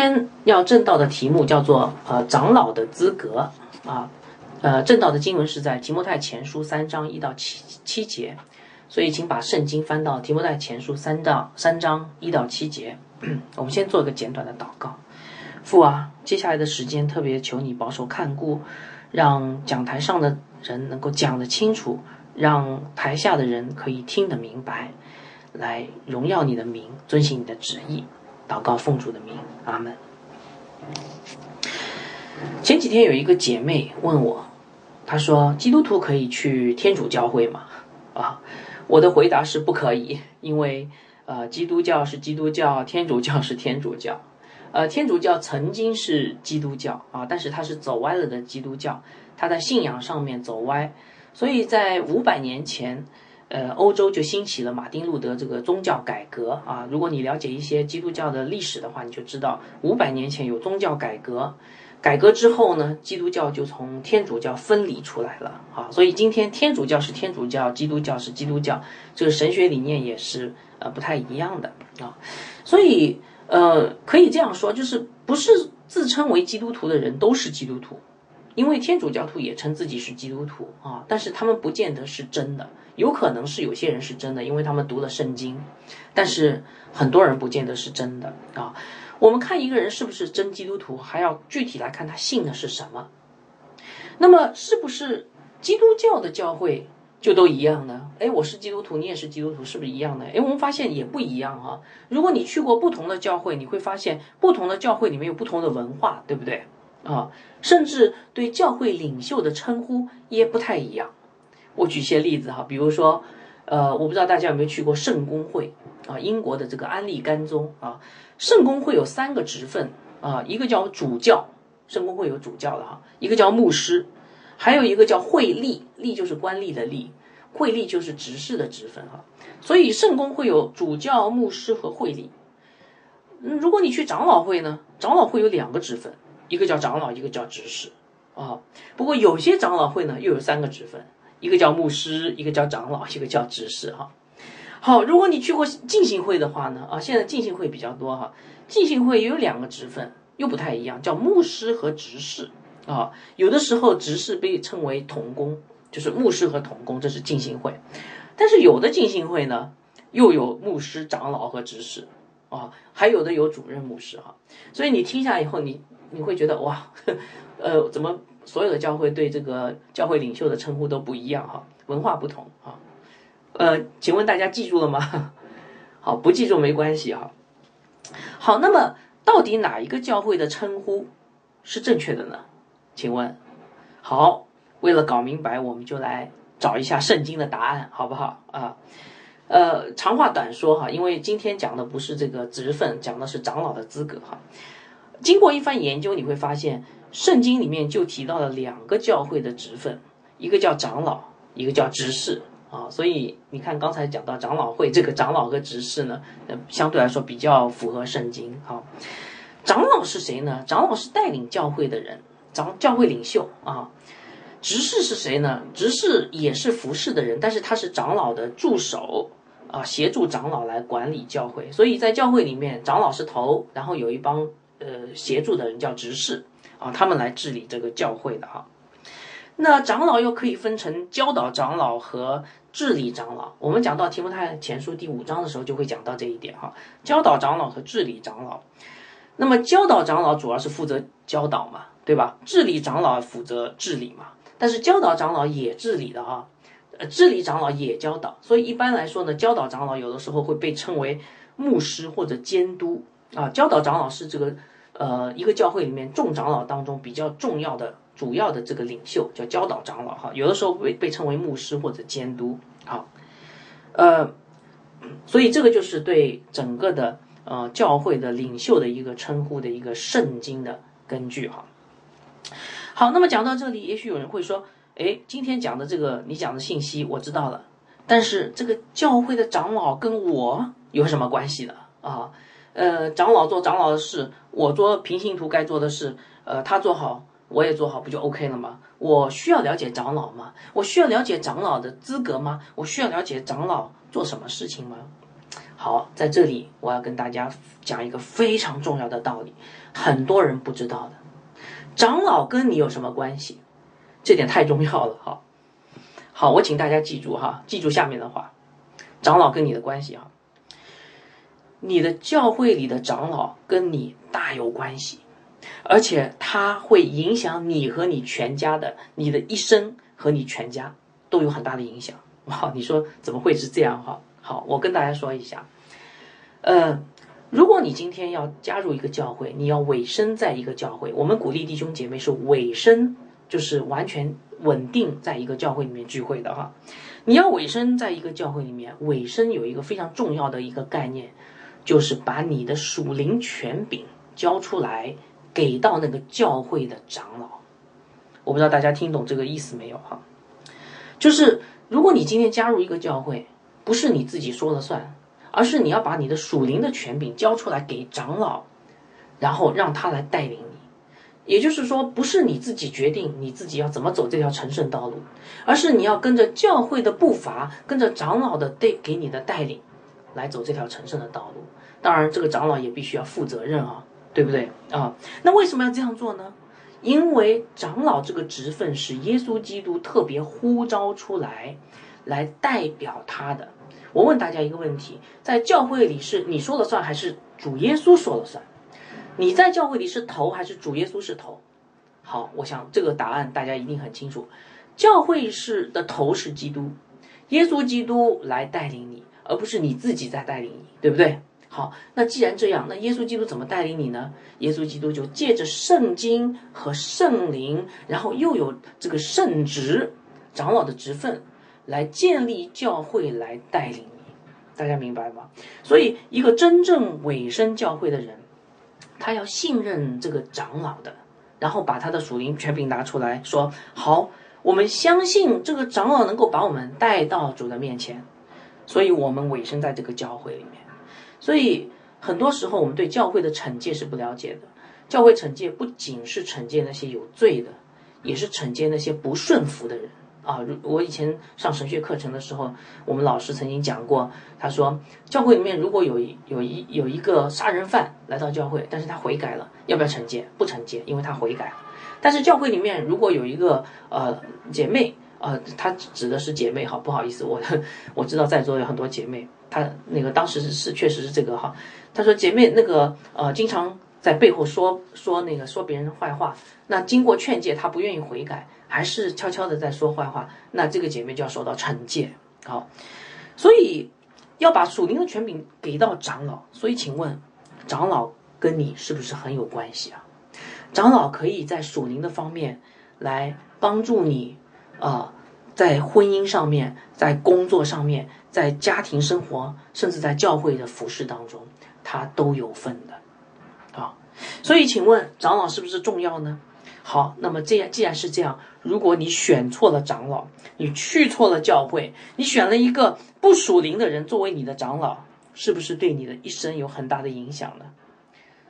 天要正道的题目叫做呃长老的资格啊，呃正道的经文是在提摩太前书三章一到七七节，所以请把圣经翻到提摩太前书三章三章一到七节。我们先做一个简短的祷告，父啊，接下来的时间特别求你保守看顾，让讲台上的人能够讲得清楚，让台下的人可以听得明白，来荣耀你的名，遵行你的旨意。祷告奉主的名，阿门。前几天有一个姐妹问我，她说：“基督徒可以去天主教会吗？”啊，我的回答是不可以，因为呃，基督教是基督教，天主教是天主教。呃，天主教曾经是基督教啊，但是它是走歪了的基督教，它在信仰上面走歪，所以在五百年前。呃，欧洲就兴起了马丁路德这个宗教改革啊。如果你了解一些基督教的历史的话，你就知道五百年前有宗教改革，改革之后呢，基督教就从天主教分离出来了啊。所以今天天主教是天主教，基督教是基督教，这个神学理念也是呃不太一样的啊。所以呃，可以这样说，就是不是自称为基督徒的人都是基督徒。因为天主教徒也称自己是基督徒啊，但是他们不见得是真的，有可能是有些人是真的，因为他们读了圣经，但是很多人不见得是真的啊。我们看一个人是不是真基督徒，还要具体来看他信的是什么。那么，是不是基督教的教会就都一样呢？哎，我是基督徒，你也是基督徒，是不是一样的？哎，我们发现也不一样哈。如果你去过不同的教会，你会发现不同的教会里面有不同的文化，对不对？啊，甚至对教会领袖的称呼也不太一样。我举些例子哈，比如说，呃，我不知道大家有没有去过圣公会啊，英国的这个安利甘宗啊，圣公会有三个职分啊，一个叫主教，圣公会有主教的哈，一个叫牧师，还有一个叫会吏，吏就是官吏的吏，会吏就是执事的职分哈。所以圣公会有主教、牧师和会吏。嗯，如果你去长老会呢，长老会有两个职分。一个叫长老，一个叫执事，啊，不过有些长老会呢又有三个职分，一个叫牧师，一个叫长老，一个叫执事，哈。好，如果你去过浸信会的话呢，啊，现在浸信会比较多哈，浸信会也有两个职分，又不太一样，叫牧师和执事，啊，有的时候执事被称为童工，就是牧师和童工，这是浸信会，但是有的浸信会呢又有牧师、长老和执事，啊，还有的有主任牧师哈，所以你听下以后你。你会觉得哇，呃，怎么所有的教会对这个教会领袖的称呼都不一样哈？文化不同啊，呃，请问大家记住了吗？好，不记住没关系哈。好，那么到底哪一个教会的称呼是正确的呢？请问，好，为了搞明白，我们就来找一下圣经的答案，好不好啊？呃，长话短说哈，因为今天讲的不是这个职分，讲的是长老的资格哈。经过一番研究，你会发现圣经里面就提到了两个教会的职分，一个叫长老，一个叫执事啊。所以你看刚才讲到长老会这个长老和执事呢，呃，相对来说比较符合圣经好。长老是谁呢？长老是带领教会的人，长教会领袖啊。执事是谁呢？执事也是服侍的人，但是他是长老的助手啊，协助长老来管理教会。所以在教会里面，长老是头，然后有一帮。呃，协助的人叫执事啊，他们来治理这个教会的哈。那长老又可以分成教导长老和治理长老。我们讲到提摩太前书第五章的时候，就会讲到这一点哈。教导长老和治理长老。那么教导长老主要是负责教导嘛，对吧？治理长老负责治理嘛。但是教导长老也治理的哈，呃，治理长老也教导。所以一般来说呢，教导长老有的时候会被称为牧师或者监督啊。教导长老是这个。呃，一个教会里面众长老当中比较重要的、主要的这个领袖叫教导长老哈，有的时候被被称为牧师或者监督啊。呃，所以这个就是对整个的呃教会的领袖的一个称呼的一个圣经的根据哈。好，那么讲到这里，也许有人会说，哎，今天讲的这个你讲的信息我知道了，但是这个教会的长老跟我有什么关系呢？啊？呃，长老做长老的事，我做平行图该做的事，呃，他做好，我也做好，不就 OK 了吗？我需要了解长老吗？我需要了解长老的资格吗？我需要了解长老做什么事情吗？好，在这里我要跟大家讲一个非常重要的道理，很多人不知道的，长老跟你有什么关系？这点太重要了哈。好，我请大家记住哈，记住下面的话，长老跟你的关系哈，你的教会里的长老跟你大有关系，而且他会影响你和你全家的，你的一生和你全家都有很大的影响。哇，你说怎么会是这样哈？好，我跟大家说一下，呃，如果你今天要加入一个教会，你要委身在一个教会，我们鼓励弟兄姐妹是委身，就是完全稳定在一个教会里面聚会的哈。你要委身在一个教会里面，委身有一个非常重要的一个概念，就是把你的属灵权柄交出来，给到那个教会的长老。我不知道大家听懂这个意思没有哈？就是如果你今天加入一个教会，不是你自己说了算，而是你要把你的属灵的权柄交出来给长老，然后让他来带领你。也就是说，不是你自己决定你自己要怎么走这条成圣道路，而是你要跟着教会的步伐，跟着长老的带给你的带领，来走这条成圣的道路。当然，这个长老也必须要负责任啊，对不对啊？那为什么要这样做呢？因为长老这个职分是耶稣基督特别呼召出来。来代表他的，我问大家一个问题：在教会里是你说了算，还是主耶稣说了算？你在教会里是头，还是主耶稣是头？好，我想这个答案大家一定很清楚。教会是的头是基督，耶稣基督来带领你，而不是你自己在带领你，对不对？好，那既然这样，那耶稣基督怎么带领你呢？耶稣基督就借着圣经和圣灵，然后又有这个圣职长老的职分。来建立教会，来带领你，大家明白吗？所以，一个真正委身教会的人，他要信任这个长老的，然后把他的属灵权柄拿出来说：“好，我们相信这个长老能够把我们带到主的面前，所以我们委身在这个教会里。所以，很多时候我们对教会的惩戒是不了解的。教会惩戒不仅是惩戒那些有罪的，也是惩戒那些不顺服的人。”啊，如我以前上神学课程的时候，我们老师曾经讲过，他说教会里面如果有一有一有一个杀人犯来到教会，但是他悔改了，要不要惩戒？不惩戒，因为他悔改了。但是教会里面如果有一个呃姐妹，呃，她指的是姐妹哈，不好意思，我 我知道在座有很多姐妹，她那个当时是确实是这个哈，她说姐妹那个呃经常在背后说说那个说别人坏话，那经过劝诫，她不愿意悔改。还是悄悄的在说坏话，那这个姐妹就要受到惩戒。好，所以要把属灵的权柄给到长老。所以，请问，长老跟你是不是很有关系啊？长老可以在属灵的方面来帮助你啊，在婚姻上面，在工作上面，在家庭生活，甚至在教会的服饰当中，他都有份的啊。所以，请问长老是不是重要呢？好，那么这样既然是这样。如果你选错了长老，你去错了教会，你选了一个不属灵的人作为你的长老，是不是对你的一生有很大的影响呢？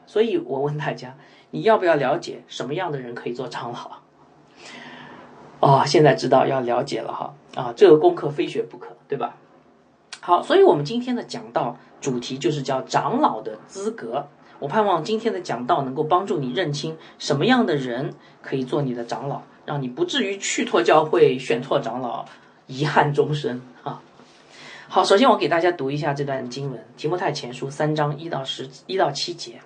所以我问大家，你要不要了解什么样的人可以做长老？哦，现在知道要了解了哈啊，这个功课非学不可，对吧？好，所以我们今天的讲道主题就是叫长老的资格。我盼望今天的讲道能够帮助你认清什么样的人可以做你的长老。让你不至于去错教会、选错长老，遗憾终生啊！好，首先我给大家读一下这段经文，《提摩太前书》三章一到十一到七节。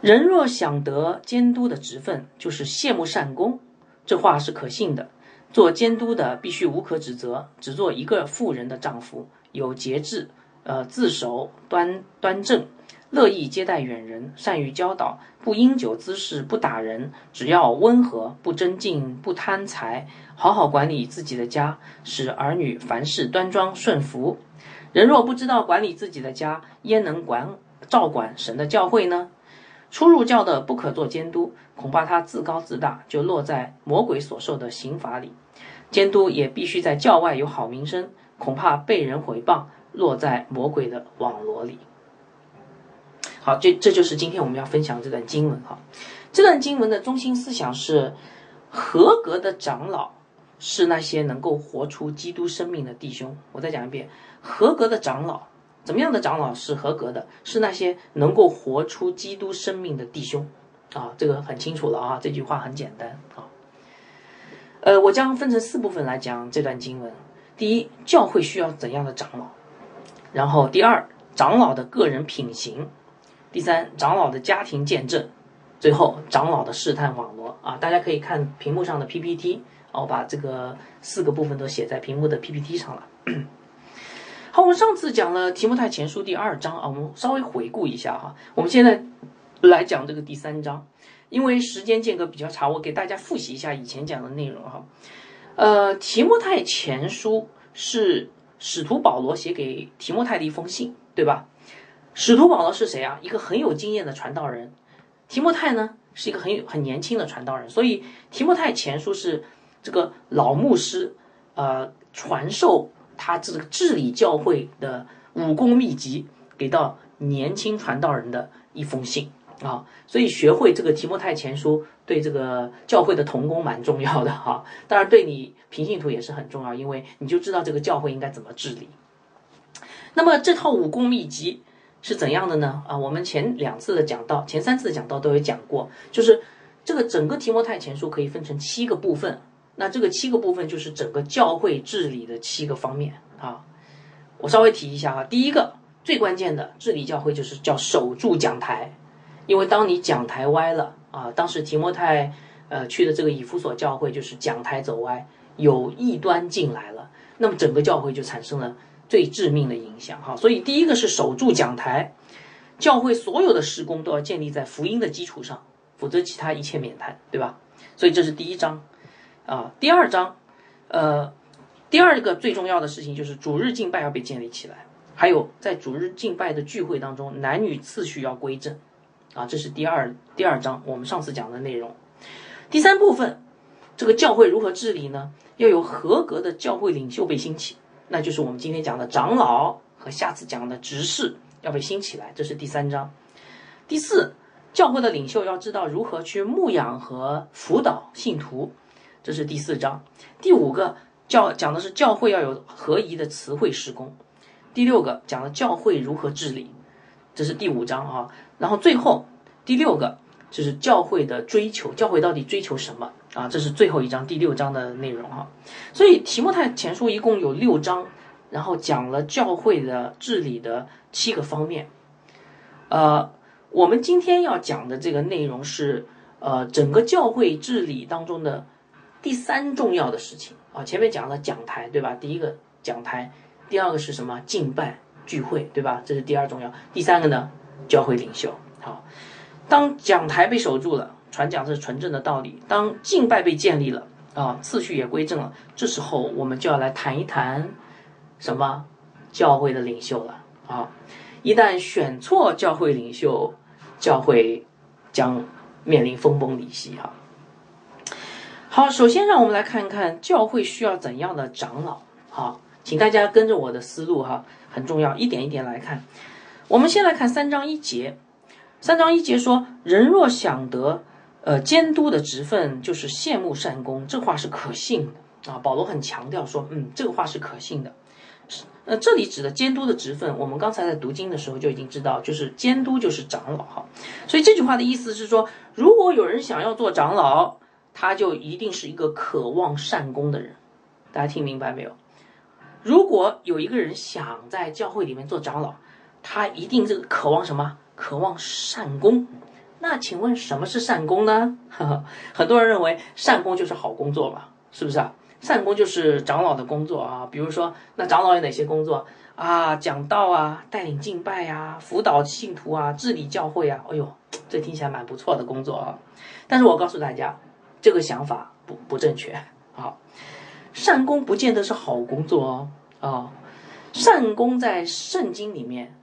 人若想得监督的职分，就是羡慕善功，这话是可信的。做监督的必须无可指责，只做一个富人的丈夫，有节制，呃，自守端端正。乐意接待远人，善于教导，不因酒滋事，不打人，只要温和，不争竞，不贪财，好好管理自己的家，使儿女凡事端庄顺服。人若不知道管理自己的家，焉能管照管神的教会呢？初入教的不可做监督，恐怕他自高自大，就落在魔鬼所受的刑罚里。监督也必须在教外有好名声，恐怕被人毁谤，落在魔鬼的网罗里。好，这这就是今天我们要分享这段经文哈。这段经文的中心思想是：合格的长老是那些能够活出基督生命的弟兄。我再讲一遍，合格的长老，怎么样的长老是合格的？是那些能够活出基督生命的弟兄。啊，这个很清楚了啊，这句话很简单啊。呃，我将分成四部分来讲这段经文。第一，教会需要怎样的长老？然后，第二，长老的个人品行；第三，长老的家庭见证；最后，长老的试探网络啊。大家可以看屏幕上的 PPT，我把这个四个部分都写在屏幕的 PPT 上了。好，我们上次讲了提摩太前书第二章啊，我们稍微回顾一下哈。我们现在来讲这个第三章。因为时间间隔比较长，我给大家复习一下以前讲的内容哈。呃，提摩太前书是使徒保罗写给提摩太的一封信，对吧？使徒保罗是谁啊？一个很有经验的传道人。提摩太呢，是一个很有很年轻的传道人。所以提摩太前书是这个老牧师呃传授他这个治理教会的武功秘籍给到年轻传道人的一封信。啊，所以学会这个提摩太前书对这个教会的同工蛮重要的哈，当然对你平信徒也是很重要，因为你就知道这个教会应该怎么治理。那么这套武功秘籍是怎样的呢？啊，我们前两次的讲到，前三次的讲到都有讲过，就是这个整个提摩太前书可以分成七个部分，那这个七个部分就是整个教会治理的七个方面啊。我稍微提一下啊，第一个最关键的治理教会就是叫守住讲台。因为当你讲台歪了啊，当时提摩太呃去的这个以弗所教会就是讲台走歪，有异端进来了，那么整个教会就产生了最致命的影响哈。所以第一个是守住讲台，教会所有的施工都要建立在福音的基础上，否则其他一切免谈，对吧？所以这是第一章啊。第二章，呃，第二个最重要的事情就是主日敬拜要被建立起来，还有在主日敬拜的聚会当中，男女次序要归正。啊，这是第二第二章我们上次讲的内容。第三部分，这个教会如何治理呢？要有合格的教会领袖被兴起，那就是我们今天讲的长老和下次讲的执事要被兴起来，这是第三章。第四，教会的领袖要知道如何去牧养和辅导信徒，这是第四章。第五个教讲的是教会要有合宜的词汇施工。第六个讲了教会如何治理，这是第五章啊。然后最后第六个就是教会的追求，教会到底追求什么啊？这是最后一章第六章的内容哈。所以提摩太前书一共有六章，然后讲了教会的治理的七个方面。呃，我们今天要讲的这个内容是呃整个教会治理当中的第三重要的事情啊。前面讲了讲台对吧？第一个讲台，第二个是什么？敬拜聚会对吧？这是第二重要。第三个呢？教会领袖，好，当讲台被守住了，传讲是纯正的道理；当敬拜被建立了，啊，次序也归正了，这时候我们就要来谈一谈什么教会的领袖了啊！一旦选错教会领袖，教会将面临分崩离析哈。好，首先让我们来看一看教会需要怎样的长老。好，请大家跟着我的思路哈，很重要，一点一点来看。我们先来看三章一节，三章一节说：“人若想得，呃，监督的职分，就是羡慕善功。”这话是可信的啊。保罗很强调说：“嗯，这个话是可信的。”呃，这里指的监督的职分，我们刚才在读经的时候就已经知道，就是监督就是长老哈。所以这句话的意思是说，如果有人想要做长老，他就一定是一个渴望善功的人。大家听明白没有？如果有一个人想在教会里面做长老，他一定这个渴望什么？渴望善功。那请问什么是善功呢？呵 呵很多人认为善功就是好工作吧？是不是啊？善功就是长老的工作啊。比如说，那长老有哪些工作啊？讲道啊，带领敬拜呀，辅导信徒啊，治理教会啊。哎呦，这听起来蛮不错的工作啊。但是我告诉大家，这个想法不不正确啊。善功不见得是好工作哦啊。善功在圣经里面。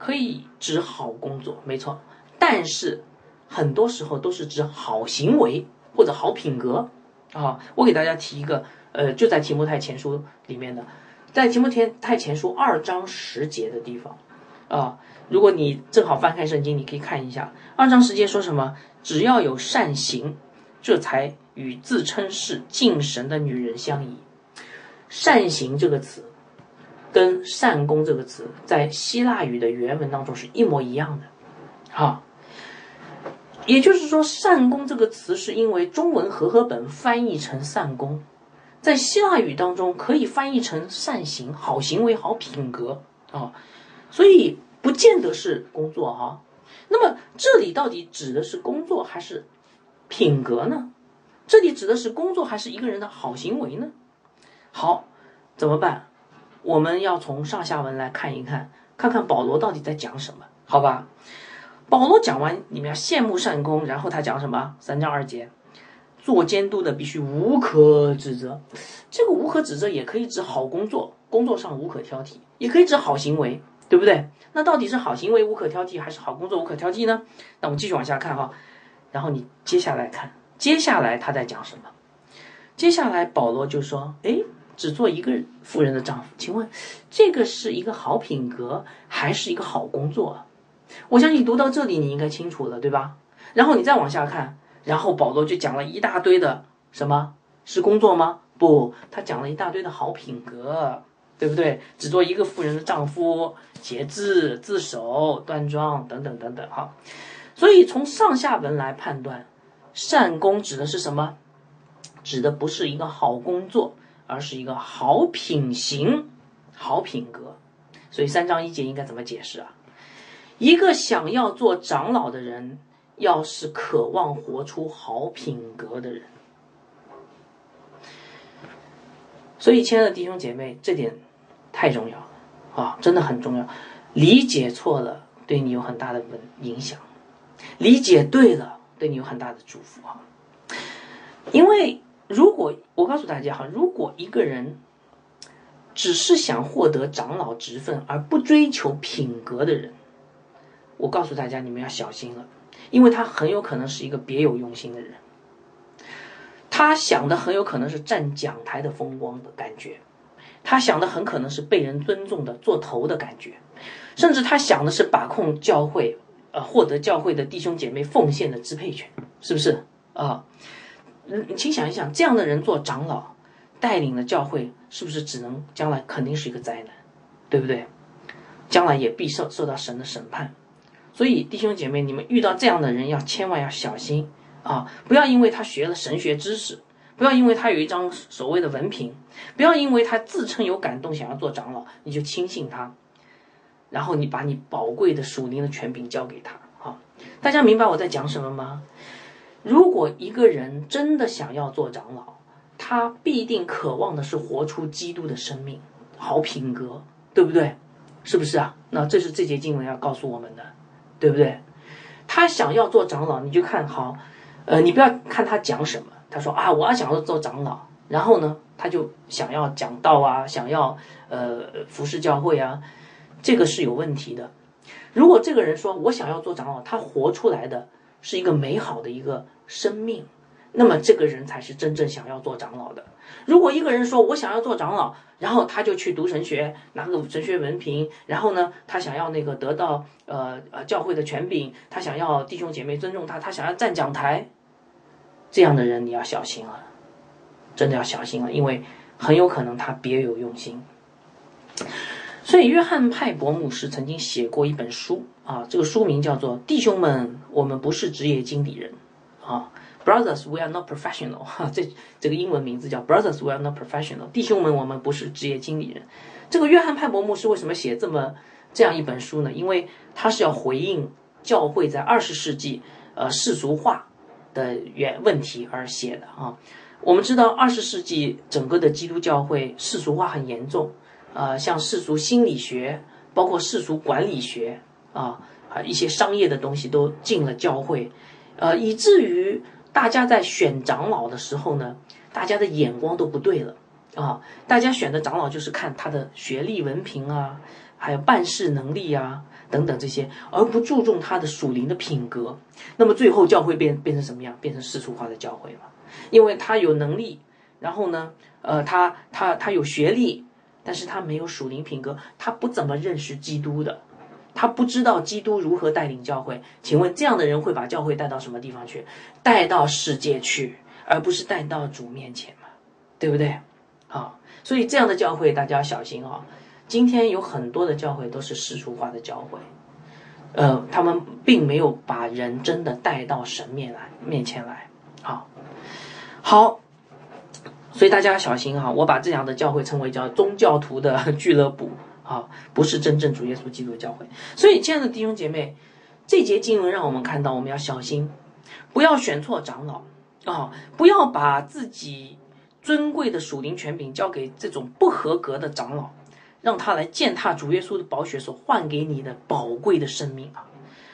可以指好工作，没错，但是很多时候都是指好行为或者好品格啊。我给大家提一个，呃，就在提摩太前书里面的，在提摩太前书二章十节的地方啊。如果你正好翻开圣经，你可以看一下二章十节说什么？只要有善行，这才与自称是敬神的女人相宜。善行这个词，跟善功这个词，在希腊语的原文当中是一模一样的。好，也就是说，善功这个词是因为中文和合本翻译成善功，在希腊语当中可以翻译成善行、好行为、好品格啊，所以不见得是工作哈。那么这里到底指的是工作还是品格呢？这里指的是工作还是一个人的好行为呢？好，怎么办？我们要从上下文来看一看，看看保罗到底在讲什么？好吧？保罗讲完，你们要羡慕善功，然后他讲什么？三章二节，做监督的必须无可指责。这个无可指责也可以指好工作，工作上无可挑剔，也可以指好行为，对不对？那到底是好行为无可挑剔，还是好工作无可挑剔呢？那我们继续往下看哈。然后你接下来看，接下来他在讲什么？接下来保罗就说：“哎，只做一个富人的丈夫，请问这个是一个好品格，还是一个好工作？”我相信读到这里你应该清楚了，对吧？然后你再往下看，然后保罗就讲了一大堆的什么是工作吗？不，他讲了一大堆的好品格，对不对？只做一个富人的丈夫，节制、自守、端庄等等等等，哈。所以从上下文来判断，善功指的是什么？指的不是一个好工作，而是一个好品行、好品格。所以三章一节应该怎么解释啊？一个想要做长老的人，要是渴望活出好品格的人，所以亲爱的弟兄姐妹，这点太重要了啊，真的很重要。理解错了，对你有很大的影响；理解对了，对你有很大的祝福哈。因为如果我告诉大家哈，如果一个人只是想获得长老职分而不追求品格的人，我告诉大家，你们要小心了，因为他很有可能是一个别有用心的人。他想的很有可能是站讲台的风光的感觉，他想的很可能是被人尊重的做头的感觉，甚至他想的是把控教会，获得教会的弟兄姐妹奉献的支配权，是不是啊？嗯，请想一想，这样的人做长老，带领了教会，是不是只能将来肯定是一个灾难，对不对？将来也必受受到神的审判。所以，弟兄姐妹，你们遇到这样的人，要千万要小心啊！不要因为他学了神学知识，不要因为他有一张所谓的文凭，不要因为他自称有感动想要做长老，你就轻信他，然后你把你宝贵的属灵的权柄交给他。好，大家明白我在讲什么吗？如果一个人真的想要做长老，他必定渴望的是活出基督的生命、好品格，对不对？是不是啊？那这是这节经文要告诉我们的。对不对？他想要做长老，你就看好，呃，你不要看他讲什么。他说啊，我要想要做长老，然后呢，他就想要讲道啊，想要呃服侍教会啊，这个是有问题的。如果这个人说我想要做长老，他活出来的是一个美好的一个生命。那么这个人才是真正想要做长老的。如果一个人说我想要做长老，然后他就去读神学，拿个神学文凭，然后呢，他想要那个得到呃呃教会的权柄，他想要弟兄姐妹尊重他，他想要站讲台，这样的人你要小心了，真的要小心了，因为很有可能他别有用心。所以，约翰派伯牧师曾经写过一本书啊，这个书名叫做《弟兄们，我们不是职业经理人》啊。Brothers, we are not professional。哈，这这个英文名字叫 Brothers, we are not professional。弟兄们，我们不是职业经理人。这个约翰派伯牧师为什么写这么这样一本书呢？因为他是要回应教会在二十世纪呃世俗化的原问题而写的啊。我们知道二十世纪整个的基督教会世俗化很严重，呃，像世俗心理学，包括世俗管理学啊，啊一些商业的东西都进了教会，呃，以至于。大家在选长老的时候呢，大家的眼光都不对了啊！大家选的长老就是看他的学历文凭啊，还有办事能力啊等等这些，而不注重他的属灵的品格。那么最后教会变变成什么样？变成世俗化的教会了。因为他有能力，然后呢，呃，他他他有学历，但是他没有属灵品格，他不怎么认识基督的。他不知道基督如何带领教会，请问这样的人会把教会带到什么地方去？带到世界去，而不是带到主面前嘛，对不对？好，所以这样的教会大家要小心啊。今天有很多的教会都是世俗化的教会，呃，他们并没有把人真的带到神面来面前来。好，好，所以大家小心哈。我把这样的教会称为叫宗教徒的 俱乐部啊，不是真正主耶稣基督的教会。所以，亲爱的弟兄姐妹，这节经文让我们看到，我们要小心，不要选错长老啊，不要把自己尊贵的属灵权柄交给这种不合格的长老。让他来践踏主耶稣的宝血所换给你的宝贵的生命啊！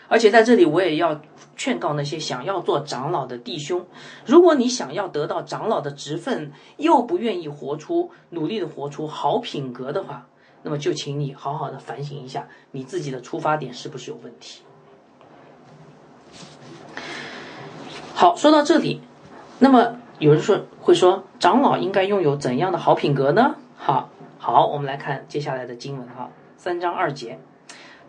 而且在这里，我也要劝告那些想要做长老的弟兄：如果你想要得到长老的职分，又不愿意活出努力的活出好品格的话，那么就请你好好的反省一下，你自己的出发点是不是有问题？好，说到这里，那么有人说会说，长老应该拥有怎样的好品格呢？好。好，我们来看接下来的经文哈，三章二节，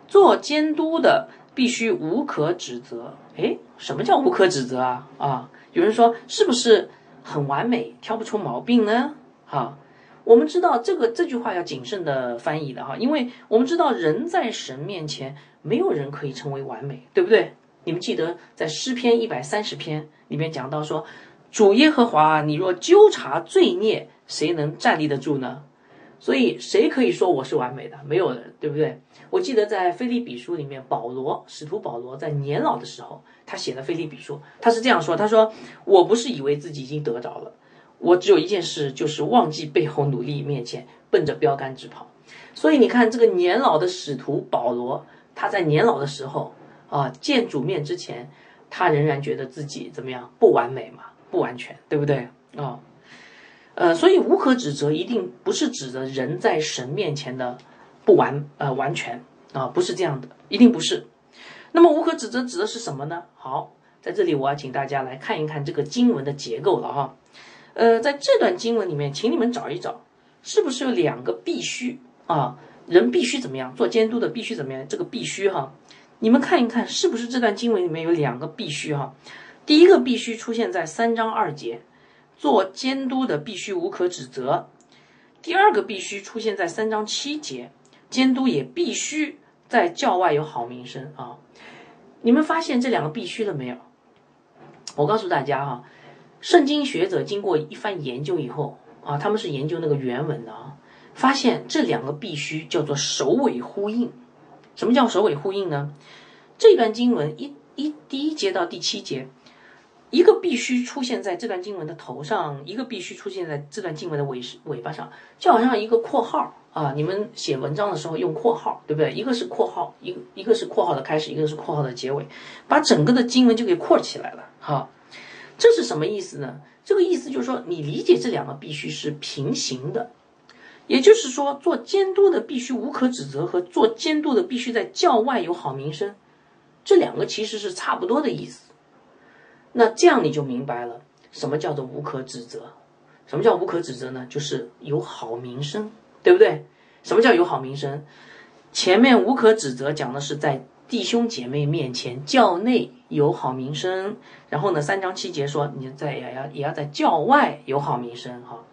做监督的必须无可指责。诶，什么叫无可指责啊？啊，有人说是不是很完美，挑不出毛病呢？哈，我们知道这个这句话要谨慎的翻译的哈，因为我们知道人在神面前没有人可以成为完美，对不对？你们记得在诗篇一百三十篇里面讲到说，主耶和华，你若纠察罪孽，谁能站立得住呢？所以谁可以说我是完美的？没有人，对不对？我记得在《菲利比书》里面，保罗使徒保罗在年老的时候，他写的《菲利比书》，他是这样说：“他说，我不是以为自己已经得着了，我只有一件事，就是忘记背后努力面前，奔着标杆直跑。”所以你看，这个年老的使徒保罗，他在年老的时候啊，见主面之前，他仍然觉得自己怎么样？不完美嘛，不完全，对不对？啊。呃，所以无可指责，一定不是指的人在神面前的不完呃完全啊，不是这样的，一定不是。那么无可指责指的是什么呢？好，在这里我要请大家来看一看这个经文的结构了哈。呃，在这段经文里面，请你们找一找，是不是有两个必须啊？人必须怎么样？做监督的必须怎么样？这个必须哈，你们看一看，是不是这段经文里面有两个必须哈？第一个必须出现在三章二节。做监督的必须无可指责。第二个必须出现在三章七节，监督也必须在教外有好名声啊！你们发现这两个必须了没有？我告诉大家哈，圣经学者经过一番研究以后啊，他们是研究那个原文的啊，发现这两个必须叫做首尾呼应。什么叫首尾呼应呢？这段经文一一第一节到第七节。一个必须出现在这段经文的头上，一个必须出现在这段经文的尾尾巴上，就好像一个括号啊。你们写文章的时候用括号，对不对？一个是括号，一一个是括号的开始，一个是括号的结尾，把整个的经文就给括起来了。哈，这是什么意思呢？这个意思就是说，你理解这两个必须是平行的，也就是说，做监督的必须无可指责，和做监督的必须在教外有好名声，这两个其实是差不多的意思。那这样你就明白了，什么叫做无可指责？什么叫无可指责呢？就是有好名声，对不对？什么叫有好名声？前面无可指责讲的是在弟兄姐妹面前教内有好名声，然后呢，三章七节说你在也要也要在教外有好名声，哈。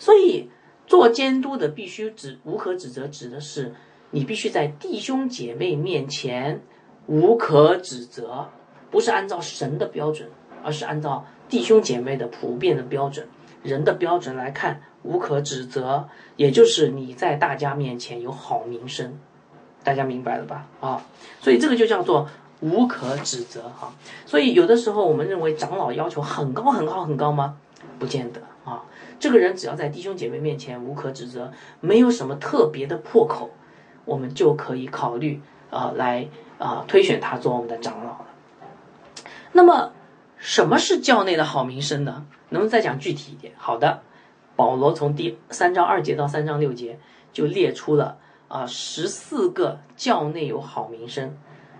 所以做监督的必须指无可指责，指的是你必须在弟兄姐妹面前无可指责，不是按照神的标准。而是按照弟兄姐妹的普遍的标准，人的标准来看，无可指责，也就是你在大家面前有好名声，大家明白了吧？啊，所以这个就叫做无可指责哈。所以有的时候我们认为长老要求很高很高很高吗？不见得啊。这个人只要在弟兄姐妹面前无可指责，没有什么特别的破口，我们就可以考虑啊来啊推选他做我们的长老了。那么。什么是教内的好名声呢？能不能再讲具体一点？好的，保罗从第三章二节到三章六节就列出了啊十四个教内有好名声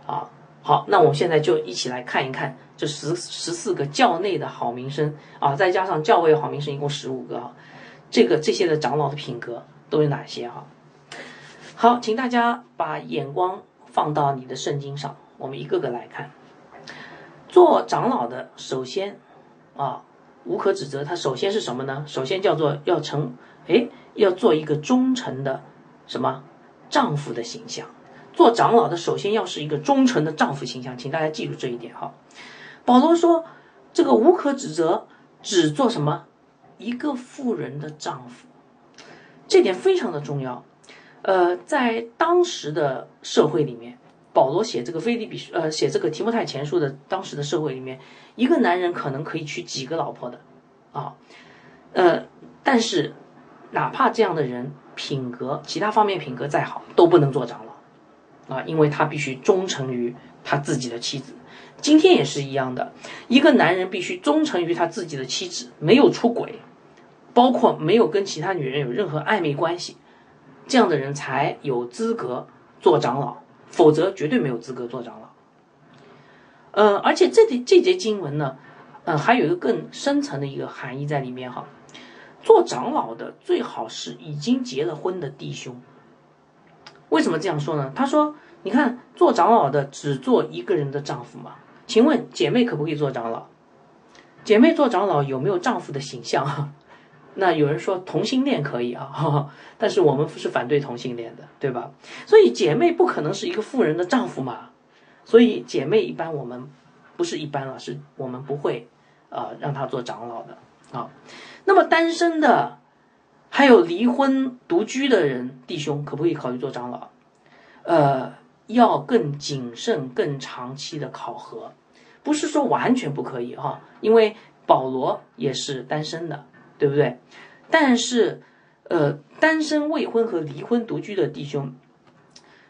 啊。好，那我们现在就一起来看一看这十十四个教内的好名声啊，再加上教外好名声，一共十五个啊。这个这些的长老的品格都有哪些哈？好，请大家把眼光放到你的圣经上，我们一个个来看。做长老的，首先，啊，无可指责，他首先是什么呢？首先叫做要成，哎，要做一个忠诚的什么丈夫的形象。做长老的首先要是一个忠诚的丈夫形象，请大家记住这一点哈。保罗说，这个无可指责，只做什么一个妇人的丈夫，这点非常的重要。呃，在当时的社会里面，保罗写这个菲利比呃写这个提摩太前书的当时的社会里面，一个男人可能可以娶几个老婆的啊，呃，但是哪怕这样的人品格其他方面品格再好，都不能做长老啊，因为他必须忠诚于他自己的妻子。今天也是一样的，一个男人必须忠诚于他自己的妻子，没有出轨，包括没有跟其他女人有任何暧昧关系。这样的人才有资格做长老，否则绝对没有资格做长老。呃，而且这这节经文呢，呃，还有一个更深层的一个含义在里面哈。做长老的最好是已经结了婚的弟兄。为什么这样说呢？他说：“你看，做长老的只做一个人的丈夫嘛？请问姐妹可不可以做长老？姐妹做长老有没有丈夫的形象？”那有人说同性恋可以啊，但是我们是反对同性恋的，对吧？所以姐妹不可能是一个富人的丈夫嘛，所以姐妹一般我们不是一般了，是我们不会啊让她做长老的啊。那么单身的，还有离婚独居的人弟兄，可不可以考虑做长老？呃，要更谨慎、更长期的考核，不是说完全不可以哈，因为保罗也是单身的。对不对？但是，呃，单身未婚和离婚独居的弟兄，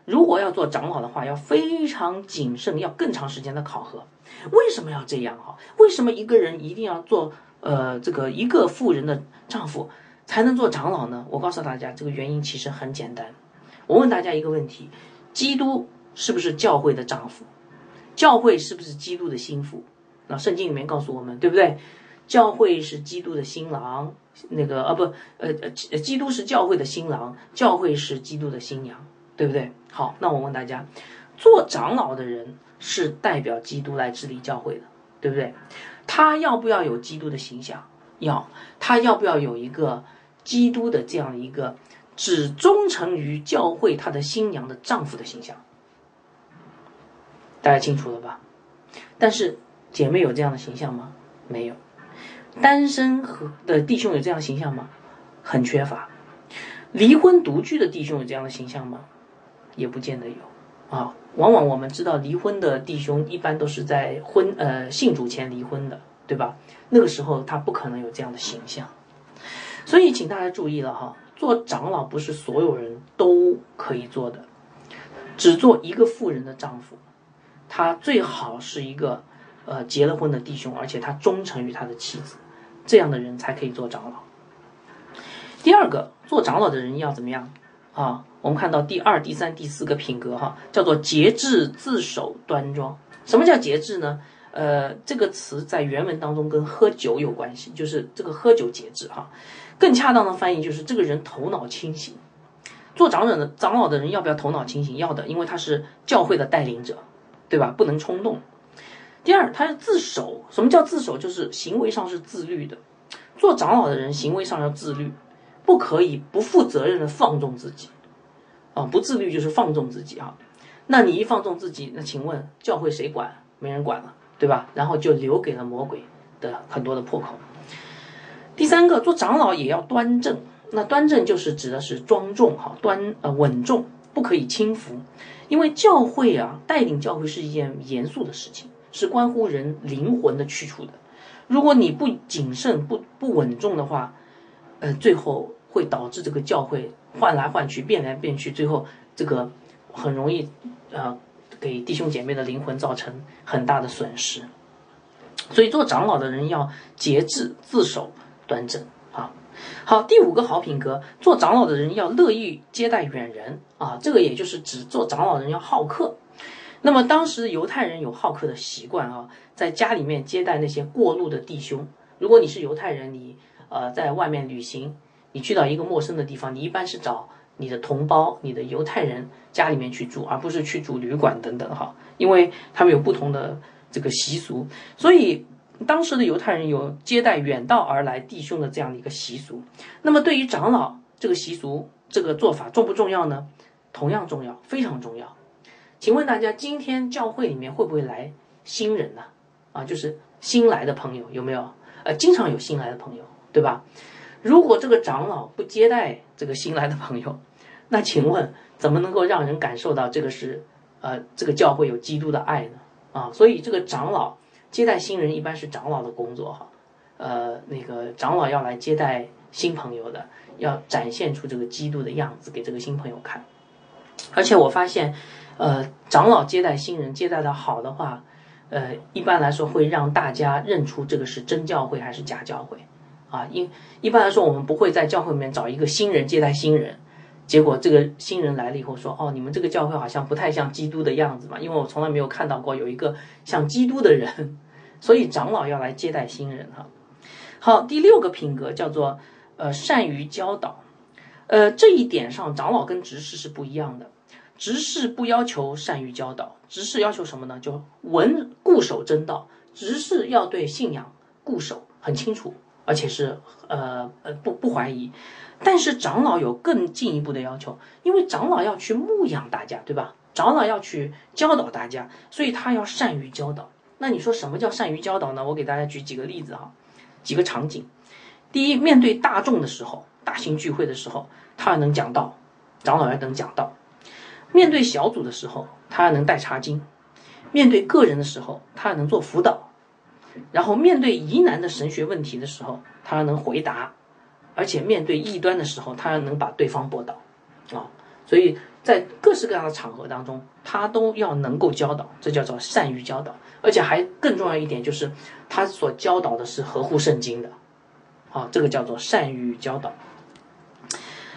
如果要做长老的话，要非常谨慎，要更长时间的考核。为什么要这样哈？为什么一个人一定要做呃这个一个妇人的丈夫才能做长老呢？我告诉大家，这个原因其实很简单。我问大家一个问题：基督是不是教会的丈夫？教会是不是基督的心腹？那圣经里面告诉我们，对不对？教会是基督的新郎，那个啊不，呃呃，基督是教会的新郎，教会是基督的新娘，对不对？好，那我问大家，做长老的人是代表基督来治理教会的，对不对？他要不要有基督的形象？要，他要不要有一个基督的这样一个只忠诚于教会他的新娘的丈夫的形象？大家清楚了吧？但是姐妹有这样的形象吗？没有。单身和的弟兄有这样的形象吗？很缺乏。离婚独居的弟兄有这样的形象吗？也不见得有。啊，往往我们知道离婚的弟兄一般都是在婚呃信主前离婚的，对吧？那个时候他不可能有这样的形象。所以请大家注意了哈，做长老不是所有人都可以做的，只做一个富人的丈夫，他最好是一个。呃，结了婚的弟兄，而且他忠诚于他的妻子，这样的人才可以做长老。第二个，做长老的人要怎么样啊？我们看到第二、第三、第四个品格哈，叫做节制、自守、端庄。什么叫节制呢？呃，这个词在原文当中跟喝酒有关系，就是这个喝酒节制哈。更恰当的翻译就是这个人头脑清醒。做长者的长老的人要不要头脑清醒？要的，因为他是教会的带领者，对吧？不能冲动。第二，他要自守。什么叫自守？就是行为上是自律的。做长老的人行为上要自律，不可以不负责任的放纵自己。啊，不自律就是放纵自己啊。那你一放纵自己，那请问教会谁管？没人管了，对吧？然后就留给了魔鬼的很多的破口。第三个，做长老也要端正。那端正就是指的是庄重哈，端呃稳重，不可以轻浮。因为教会啊，带领教会是一件严肃的事情。是关乎人灵魂的去处的。如果你不谨慎、不不稳重的话，呃，最后会导致这个教会换来换去、变来变去，最后这个很容易呃给弟兄姐妹的灵魂造成很大的损失。所以做长老的人要节制、自守、端正啊。好，第五个好品格，做长老的人要乐意接待远人啊。这个也就是指做长老的人要好客。那么当时犹太人有好客的习惯啊，在家里面接待那些过路的弟兄。如果你是犹太人，你呃在外面旅行，你去到一个陌生的地方，你一般是找你的同胞、你的犹太人家里面去住，而不是去住旅馆等等哈，因为他们有不同的这个习俗。所以当时的犹太人有接待远道而来弟兄的这样的一个习俗。那么对于长老这个习俗，这个做法重不重要呢？同样重要，非常重要。请问大家，今天教会里面会不会来新人呢？啊，就是新来的朋友有没有？呃，经常有新来的朋友，对吧？如果这个长老不接待这个新来的朋友，那请问怎么能够让人感受到这个是呃这个教会有基督的爱呢？啊，所以这个长老接待新人一般是长老的工作哈。呃，那个长老要来接待新朋友的，要展现出这个基督的样子给这个新朋友看。而且我发现，呃，长老接待新人接待的好的话，呃，一般来说会让大家认出这个是真教会还是假教会。啊，因一般来说，我们不会在教会里面找一个新人接待新人，结果这个新人来了以后说，哦，你们这个教会好像不太像基督的样子嘛，因为我从来没有看到过有一个像基督的人，所以长老要来接待新人哈。好，第六个品格叫做呃善于教导，呃这一点上长老跟执事是不一样的，执事不要求善于教导，执事要求什么呢？就闻固守真道，执事要对信仰固守很清楚。而且是呃呃不不怀疑，但是长老有更进一步的要求，因为长老要去牧养大家，对吧？长老要去教导大家，所以他要善于教导。那你说什么叫善于教导呢？我给大家举几个例子哈，几个场景。第一，面对大众的时候，大型聚会的时候，他要能讲道，长老要能讲道；面对小组的时候，他能带查经；面对个人的时候，他能做辅导。然后面对疑难的神学问题的时候，他能回答；而且面对异端的时候，他能把对方驳倒，啊，所以在各式各样的场合当中，他都要能够教导，这叫做善于教导。而且还更重要一点就是，他所教导的是合乎圣经的，啊，这个叫做善于教导。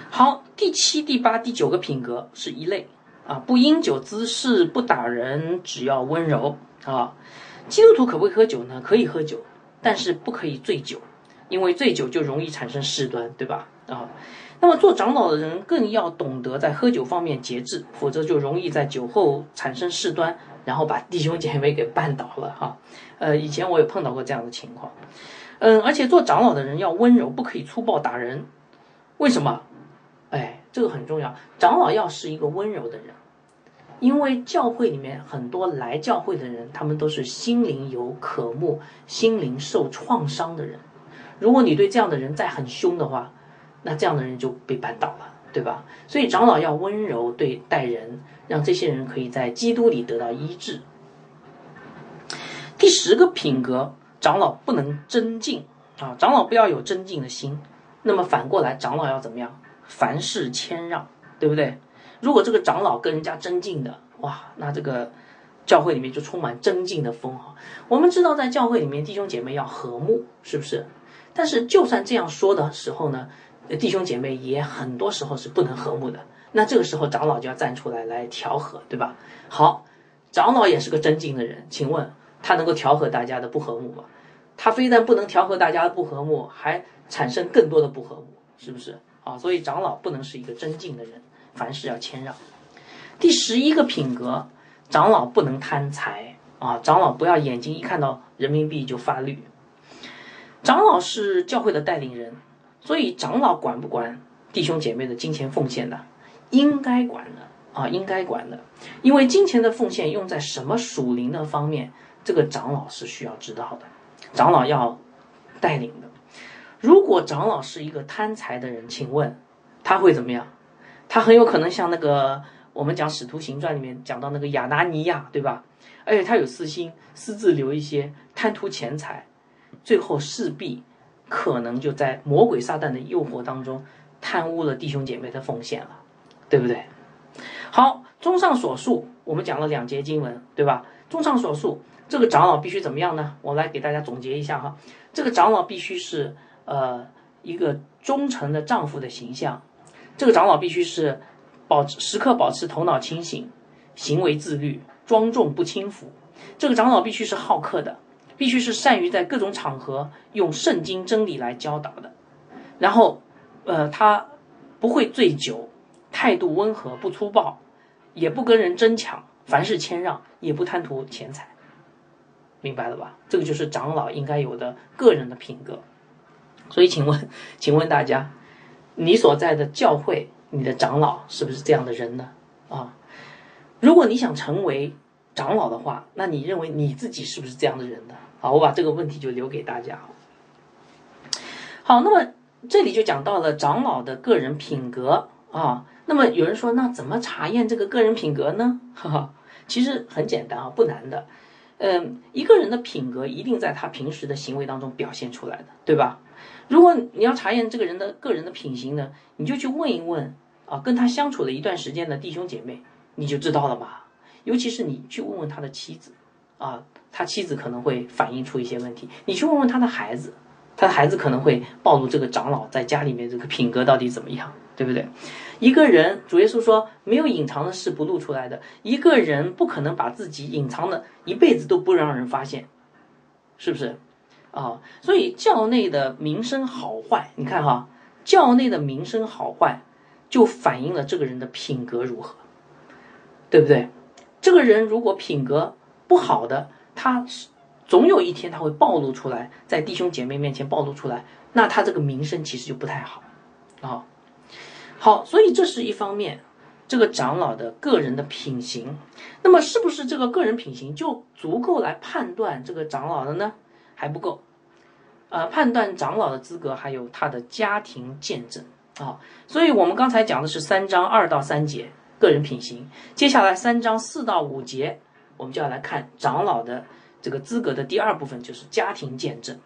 好，第七、第八、第九个品格是一类，啊，不饮酒滋事，不打人，只要温柔，啊。基督徒可不可以喝酒呢？可以喝酒，但是不可以醉酒，因为醉酒就容易产生事端，对吧？啊，那么做长老的人更要懂得在喝酒方面节制，否则就容易在酒后产生事端，然后把弟兄姐妹给绊倒了哈。呃，以前我也碰到过这样的情况，嗯，而且做长老的人要温柔，不可以粗暴打人。为什么？哎，这个很重要，长老要是一个温柔的人。因为教会里面很多来教会的人，他们都是心灵有渴慕、心灵受创伤的人。如果你对这样的人再很凶的话，那这样的人就被扳倒了，对吧？所以长老要温柔对待人，让这些人可以在基督里得到医治。第十个品格，长老不能争竞啊，长老不要有争竞的心。那么反过来，长老要怎么样？凡事谦让，对不对？如果这个长老跟人家争竞的，哇，那这个教会里面就充满争竞的风哈。我们知道，在教会里面，弟兄姐妹要和睦，是不是？但是，就算这样说的时候呢，弟兄姐妹也很多时候是不能和睦的。那这个时候，长老就要站出来来调和，对吧？好，长老也是个争竞的人，请问他能够调和大家的不和睦吗？他非但不能调和大家的不和睦，还产生更多的不和睦，是不是？啊，所以长老不能是一个真敬的人。凡事要谦让。第十一个品格，长老不能贪财啊！长老不要眼睛一看到人民币就发绿。长老是教会的带领人，所以长老管不管弟兄姐妹的金钱奉献的？应该管的啊，应该管的。因为金钱的奉献用在什么属灵的方面，这个长老是需要知道的。长老要带领的。如果长老是一个贪财的人，请问他会怎么样？他很有可能像那个我们讲《使徒行传》里面讲到那个亚拿尼亚，对吧？而且他有私心，私自留一些，贪图钱财，最后势必可能就在魔鬼撒旦的诱惑当中贪污了弟兄姐妹的奉献了，对不对？好，综上所述，我们讲了两节经文，对吧？综上所述，这个长老必须怎么样呢？我来给大家总结一下哈，这个长老必须是呃一个忠诚的丈夫的形象。这个长老必须是保持时刻保持头脑清醒，行为自律，庄重不轻浮。这个长老必须是好客的，必须是善于在各种场合用圣经真理来教导的。然后，呃，他不会醉酒，态度温和不粗暴，也不跟人争抢，凡事谦让，也不贪图钱财。明白了吧？这个就是长老应该有的个人的品格。所以，请问，请问大家，你所在的教会，你的长老是不是这样的人呢？啊，如果你想成为长老的话，那你认为你自己是不是这样的人呢？好，我把这个问题就留给大家。好，那么这里就讲到了长老的个人品格啊。那么有人说，那怎么查验这个个人品格呢？哈哈，其实很简单啊，不难的。嗯，一个人的品格一定在他平时的行为当中表现出来的，对吧？如果你要查验这个人的个人的品行呢，你就去问一问啊，跟他相处了一段时间的弟兄姐妹，你就知道了嘛。尤其是你去问问他的妻子，啊，他妻子可能会反映出一些问题。你去问问他的孩子，他的孩子可能会暴露这个长老在家里面这个品格到底怎么样，对不对？一个人，主耶稣说，没有隐藏的事不露出来的。一个人不可能把自己隐藏的一辈子都不让人发现，是不是？啊，所以教内的名声好坏，你看哈，教内的名声好坏，就反映了这个人的品格如何，对不对？这个人如果品格不好的，他是总有一天他会暴露出来，在弟兄姐妹面前暴露出来，那他这个名声其实就不太好，啊，好，所以这是一方面，这个长老的个人的品行，那么是不是这个个人品行就足够来判断这个长老的呢？还不够，呃，判断长老的资格还有他的家庭见证。啊，所以我们刚才讲的是三章二到三节个人品行，接下来三章四到五节，我们就要来看长老的这个资格的第二部分，就是家庭见证。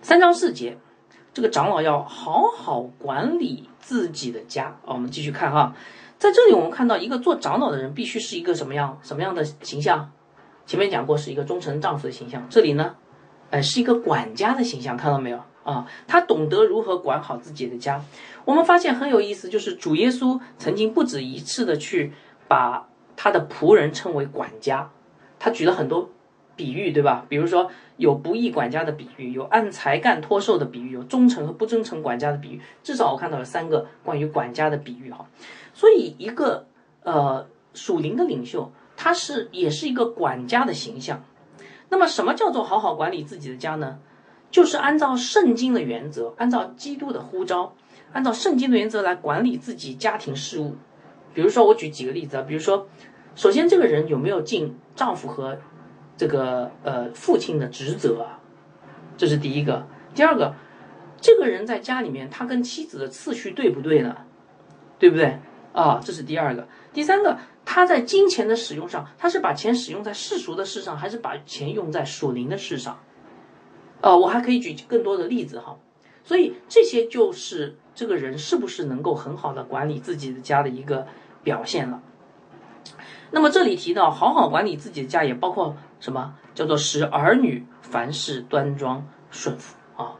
三章四节，这个长老要好好管理自己的家，我们继续看哈，在这里我们看到一个做长老的人必须是一个什么样什么样的形象？前面讲过是一个忠诚丈夫的形象，这里呢，哎，是一个管家的形象，看到没有啊？他懂得如何管好自己的家。我们发现很有意思，就是主耶稣曾经不止一次的去把他的仆人称为管家，他举了很多比喻，对吧？比如说有不义管家的比喻，有按才干托售的比喻，有忠诚和不忠诚管家的比喻。至少我看到了三个关于管家的比喻哈。所以一个呃属灵的领袖。他是也是一个管家的形象，那么什么叫做好好管理自己的家呢？就是按照圣经的原则，按照基督的呼召，按照圣经的原则来管理自己家庭事务。比如说，我举几个例子啊，比如说，首先这个人有没有尽丈夫和这个呃父亲的职责啊？这是第一个。第二个，这个人在家里面他跟妻子的次序对不对呢？对不对啊？这是第二个。第三个。他在金钱的使用上，他是把钱使用在世俗的事上，还是把钱用在属灵的事上？呃，我还可以举更多的例子哈。所以这些就是这个人是不是能够很好的管理自己的家的一个表现了。那么这里提到好好管理自己的家，也包括什么？叫做使儿女凡事端庄顺服啊。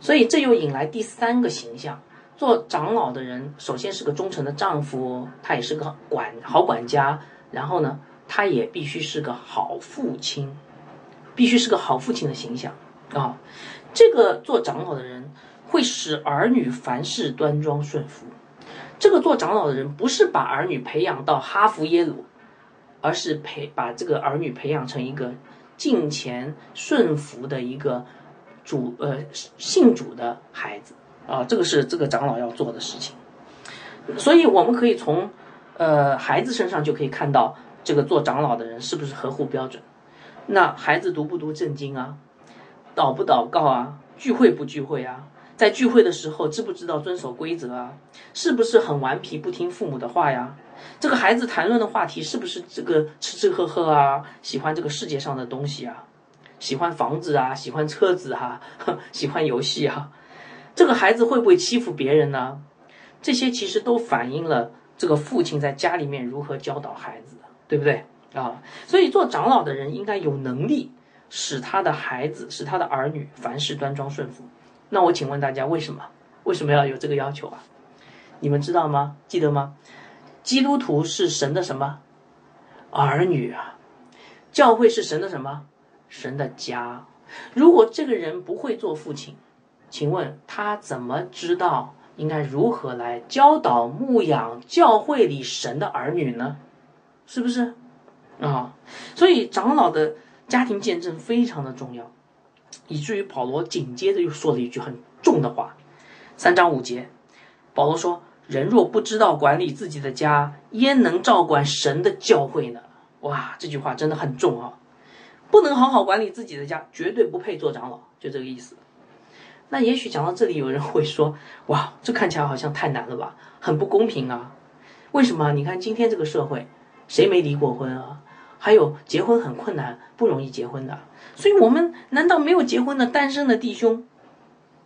所以这又引来第三个形象。做长老的人，首先是个忠诚的丈夫，他也是个管好管家。然后呢，他也必须是个好父亲，必须是个好父亲的形象啊。这个做长老的人会使儿女凡事端庄顺服。这个做长老的人不是把儿女培养到哈佛耶鲁，而是培把这个儿女培养成一个敬虔顺服的一个主呃信主的孩子。啊，这个是这个长老要做的事情，所以我们可以从，呃，孩子身上就可以看到这个做长老的人是不是合乎标准。那孩子读不读正经啊？祷不祷告啊？聚会不聚会啊？在聚会的时候知不知道遵守规则啊？是不是很顽皮不听父母的话呀？这个孩子谈论的话题是不是这个吃吃喝喝啊？喜欢这个世界上的东西啊？喜欢房子啊？喜欢车子啊？喜欢游戏啊？这个孩子会不会欺负别人呢？这些其实都反映了这个父亲在家里面如何教导孩子的，对不对啊？所以做长老的人应该有能力使他的孩子、使他的儿女凡事端庄顺服。那我请问大家，为什么？为什么要有这个要求啊？你们知道吗？记得吗？基督徒是神的什么儿女啊？教会是神的什么？神的家。如果这个人不会做父亲，请问他怎么知道应该如何来教导牧养教会里神的儿女呢？是不是啊？所以长老的家庭见证非常的重要，以至于保罗紧接着又说了一句很重的话，三章五节，保罗说：“人若不知道管理自己的家，焉能照管神的教会呢？”哇，这句话真的很重啊！不能好好管理自己的家，绝对不配做长老，就这个意思。那也许讲到这里，有人会说：“哇，这看起来好像太难了吧，很不公平啊！为什么？你看今天这个社会，谁没离过婚啊？还有结婚很困难，不容易结婚的。所以，我们难道没有结婚的单身的弟兄？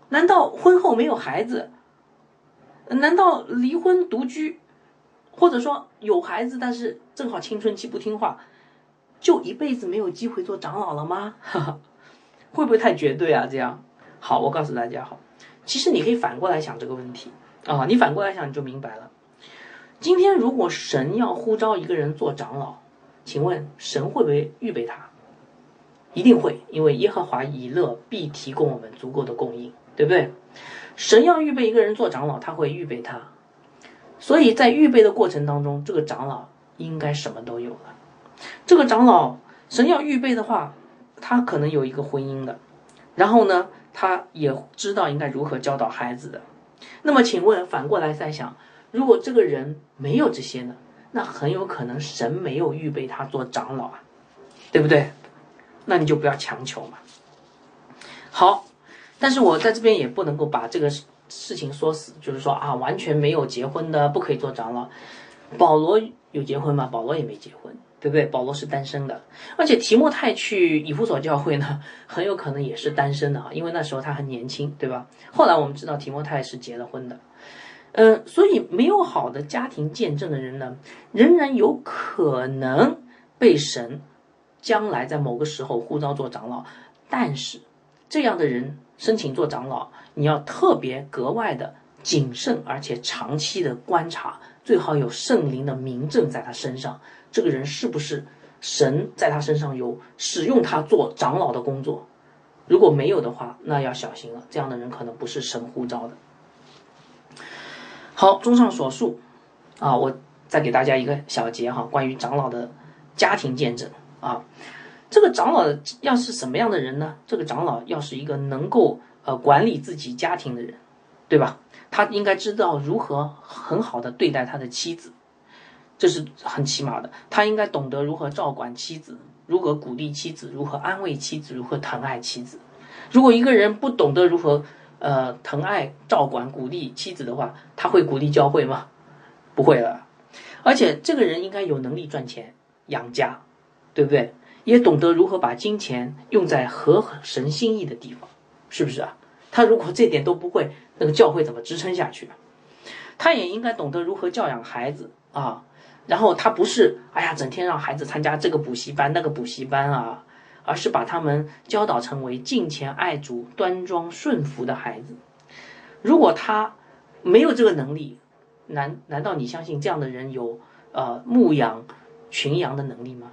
难道婚后没有孩子？难道离婚独居，或者说有孩子但是正好青春期不听话，就一辈子没有机会做长老了吗？会不会太绝对啊？这样？”好，我告诉大家好，其实你可以反过来想这个问题啊，你反过来想你就明白了。今天如果神要呼召一个人做长老，请问神会不会预备他？一定会，因为耶和华以乐必提供我们足够的供应，对不对？神要预备一个人做长老，他会预备他，所以在预备的过程当中，这个长老应该什么都有了。这个长老神要预备的话，他可能有一个婚姻的，然后呢？他也知道应该如何教导孩子的，那么请问反过来再想，如果这个人没有这些呢？那很有可能神没有预备他做长老啊，对不对？那你就不要强求嘛。好，但是我在这边也不能够把这个事情说死，就是说啊，完全没有结婚的不可以做长老。保罗有结婚吗？保罗也没结婚。对不对？保罗是单身的，而且提莫泰去以弗所教会呢，很有可能也是单身的啊，因为那时候他很年轻，对吧？后来我们知道提莫泰是结了婚的，嗯，所以没有好的家庭见证的人呢，仍然有可能被神将来在某个时候呼召做长老，但是这样的人申请做长老，你要特别格外的谨慎，而且长期的观察，最好有圣灵的明证在他身上。这个人是不是神在他身上有使用他做长老的工作？如果没有的话，那要小心了。这样的人可能不是神呼召的。好，综上所述，啊，我再给大家一个小结哈，关于长老的家庭见证啊。这个长老要是什么样的人呢？这个长老要是一个能够呃管理自己家庭的人，对吧？他应该知道如何很好的对待他的妻子。这是很起码的，他应该懂得如何照管妻子，如何鼓励妻子，如何安慰妻子，如何疼爱妻子。如果一个人不懂得如何呃疼爱、照管、鼓励妻子的话，他会鼓励教会吗？不会了。而且这个人应该有能力赚钱养家，对不对？也懂得如何把金钱用在合神心意的地方，是不是啊？他如果这点都不会，那个教会怎么支撑下去？他也应该懂得如何教养孩子啊。然后他不是哎呀，整天让孩子参加这个补习班、那个补习班啊，而是把他们教导成为敬虔爱主、端庄顺服的孩子。如果他没有这个能力，难难道你相信这样的人有呃牧养群羊的能力吗？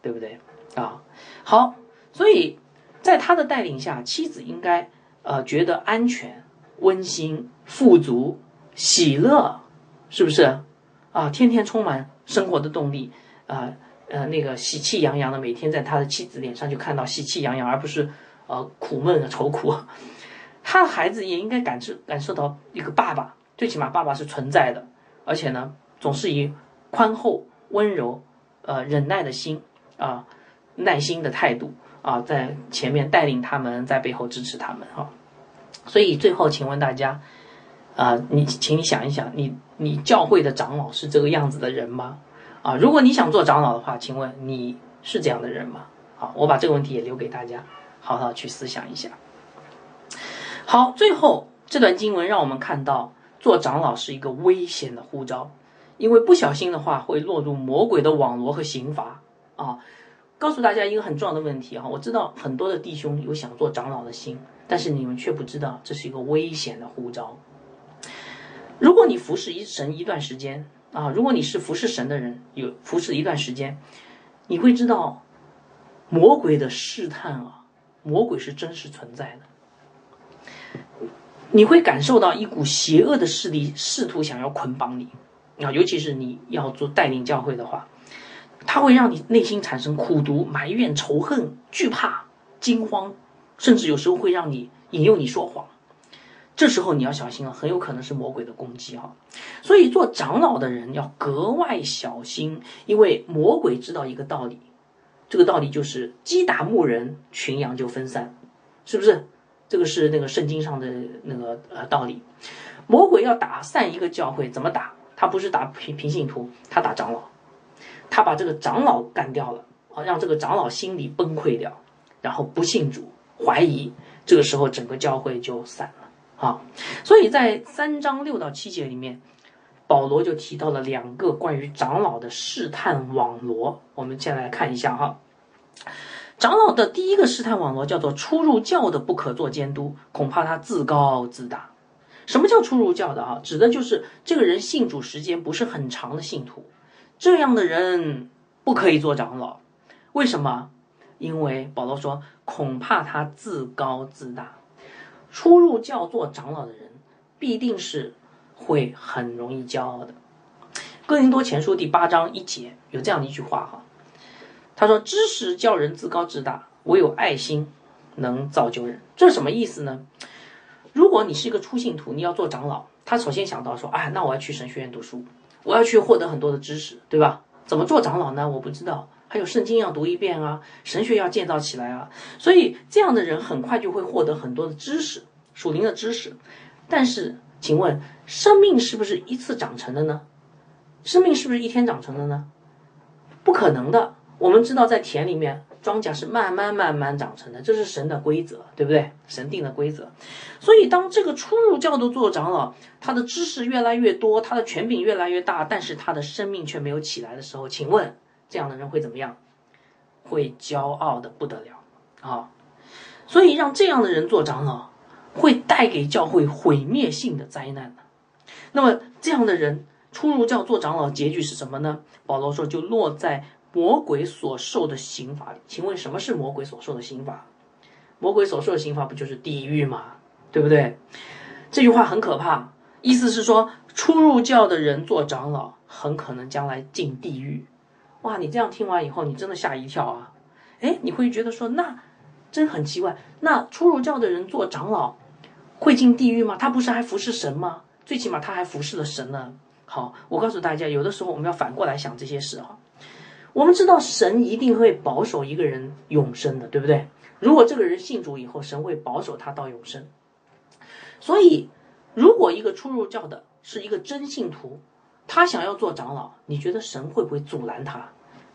对不对啊？好，所以在他的带领下，妻子应该呃觉得安全、温馨、富足、喜乐，是不是？啊，天天充满生活的动力，啊，呃，那个喜气洋洋的，每天在他的妻子脸上就看到喜气洋洋，而不是呃苦闷愁苦。他的孩子也应该感受感受到一个爸爸，最起码爸爸是存在的，而且呢，总是以宽厚、温柔、呃忍耐的心啊，耐心的态度啊，在前面带领他们，在背后支持他们哈。所以最后，请问大家。啊，你请你想一想，你你教会的长老是这个样子的人吗？啊，如果你想做长老的话，请问你是这样的人吗？好，我把这个问题也留给大家，好好去思想一下。好，最后这段经文让我们看到，做长老是一个危险的呼召，因为不小心的话会落入魔鬼的网罗和刑罚啊。告诉大家一个很重要的问题哈，我知道很多的弟兄有想做长老的心，但是你们却不知道这是一个危险的呼召。如果你服侍一神一段时间啊，如果你是服侍神的人，有服侍一段时间，你会知道魔鬼的试探啊，魔鬼是真实存在的。你会感受到一股邪恶的势力试图想要捆绑你啊，尤其是你要做带领教会的话，它会让你内心产生苦毒、埋怨、仇恨、惧怕、惊慌，甚至有时候会让你引诱你说谎。这时候你要小心了，很有可能是魔鬼的攻击哈。所以做长老的人要格外小心，因为魔鬼知道一个道理，这个道理就是击打牧人，群羊就分散，是不是？这个是那个圣经上的那个呃道理。魔鬼要打散一个教会，怎么打？他不是打平平信徒，他打长老，他把这个长老干掉了啊，让这个长老心里崩溃掉，然后不信主，怀疑，这个时候整个教会就散了。啊，所以在三章六到七节里面，保罗就提到了两个关于长老的试探网罗。我们先来看一下哈，长老的第一个试探网罗叫做初入教的不可做监督，恐怕他自高自大。什么叫初入教的啊？指的就是这个人信主时间不是很长的信徒，这样的人不可以做长老。为什么？因为保罗说，恐怕他自高自大。初入教做长老的人，必定是会很容易骄傲的。哥林多前书第八章一节有这样的一句话哈，他说：“知识叫人自高自大，唯有爱心能造就人。”这是什么意思呢？如果你是一个初信徒，你要做长老，他首先想到说：“哎，那我要去神学院读书，我要去获得很多的知识，对吧？怎么做长老呢？我不知道。”还有圣经要读一遍啊，神学要建造起来啊，所以这样的人很快就会获得很多的知识，属灵的知识。但是，请问，生命是不是一次长成的呢？生命是不是一天长成的呢？不可能的。我们知道，在田里面，庄稼是慢慢慢慢长成的，这是神的规则，对不对？神定的规则。所以，当这个初入教的做长老，他的知识越来越多，他的权柄越来越大，但是他的生命却没有起来的时候，请问？这样的人会怎么样？会骄傲的不得了啊！所以让这样的人做长老，会带给教会毁灭性的灾难。那么这样的人出入教做长老，结局是什么呢？保罗说，就落在魔鬼所受的刑罚里。请问什么是魔鬼所受的刑罚？魔鬼所受的刑罚不就是地狱吗？对不对？这句话很可怕，意思是说，出入教的人做长老，很可能将来进地狱。哇，你这样听完以后，你真的吓一跳啊！哎，你会觉得说，那真很奇怪。那初入教的人做长老会进地狱吗？他不是还服侍神吗？最起码他还服侍了神呢。好，我告诉大家，有的时候我们要反过来想这些事哈。我们知道神一定会保守一个人永生的，对不对？如果这个人信主以后，神会保守他到永生。所以，如果一个初入教的是一个真信徒，他想要做长老，你觉得神会不会阻拦他？